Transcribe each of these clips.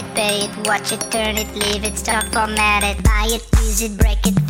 it, pay it, watch it, turn it, leave it, stop, format it, buy it, use it, break it,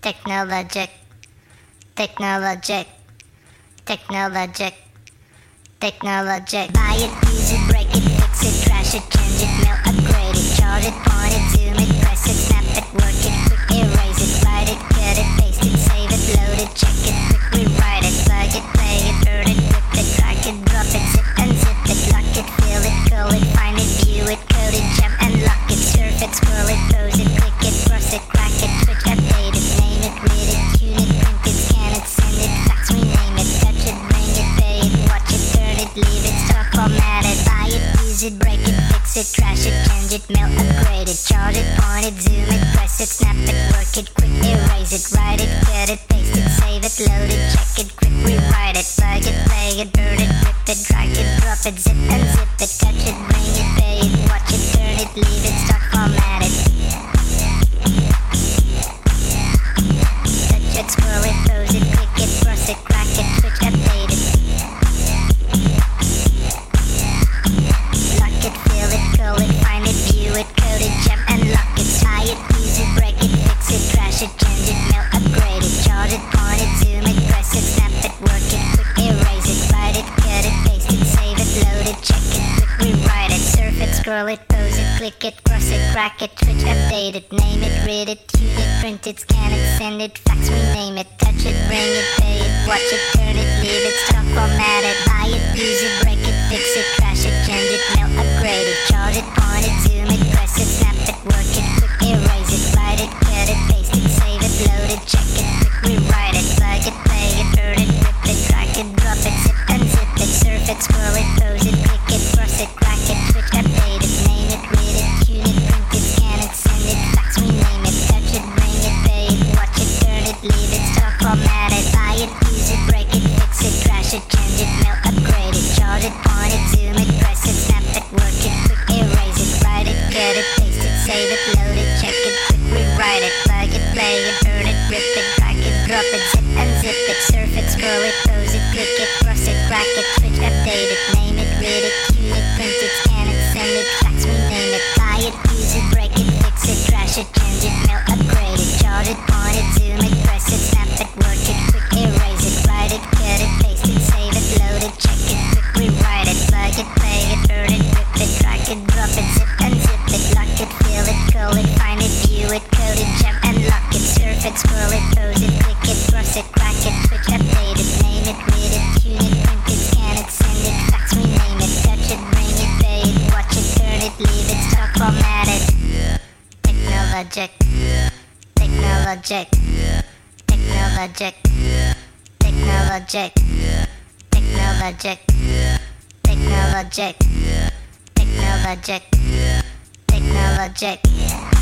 Technologic, technologic, technologic, technologic. Buy it, use it, break it, fix it, trash it, change it, mail, upgrade it, chart it, point it, zoom it, press it, snap it, work it, quick erase it, write it, cut it, paste it, save it, load it, check it, quick rewrite it, plug it, play it, burn it, rip it, drag it, drop it, zip and zip it, lock it, fill it, call it, find it, view it, code it, jump and lock it, surf it, scroll it, pose it, use it, break it, fix it, trash it, change it, mail, upgrade it, charge it, point it, zoom it, press it, snap it, work it, quick erase it, write it, cut it, paste it, save it, load it, check it, quick rewrite it, plug it, play it, burn it, rip it, drag it, drop it, zip and zip it, touch it, bring it, pay it, watch it, turn it, leave it, change it, mail, upgrade. It, it, point it, zoom it, press it, it, work it, erase it, it, cut it, paste it, save it, load it, check it, rewrite it, surf it, scroll it, it, click it, cross it, update it, name it, read it, it, print it, scan it, send it, fax, it, touch it, it, pay it, watch it, turn it, leave it, buy it, use it, break it, fix it, trash it, change it, mail, upgrade it, chart it, point it, zoom load technologic, technologic, technologic, technologic, technologic, technologic, technologic. Technologic,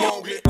Monget.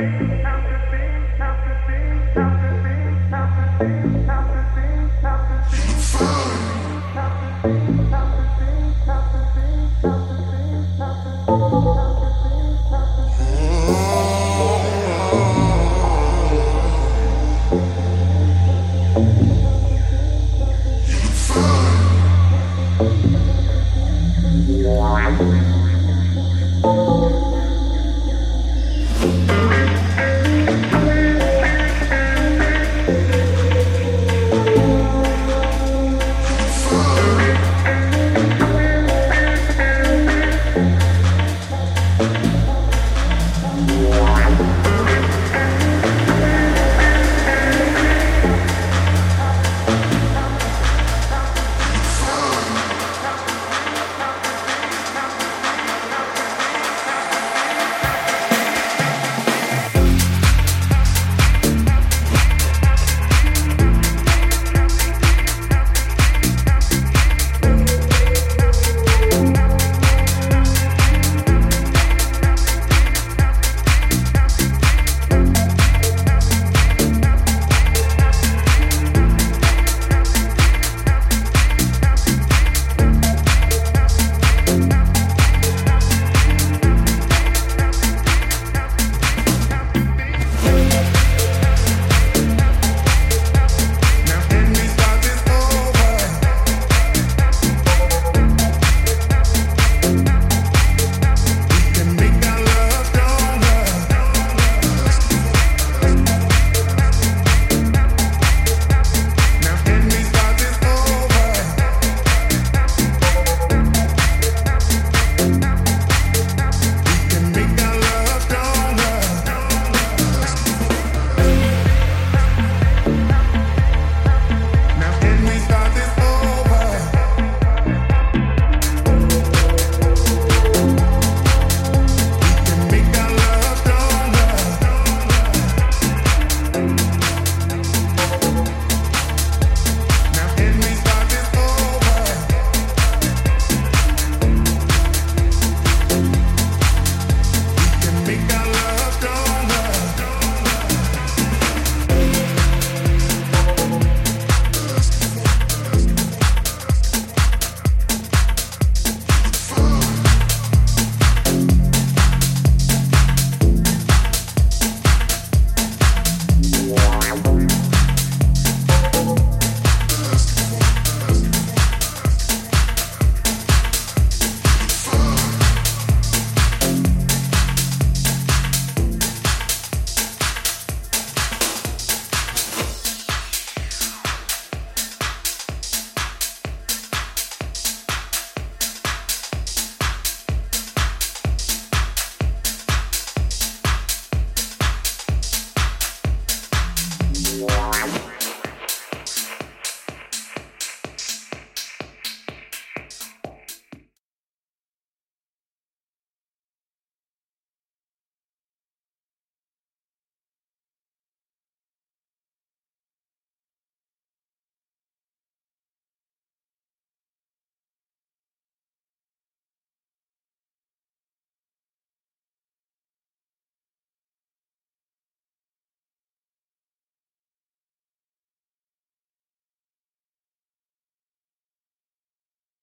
Bye.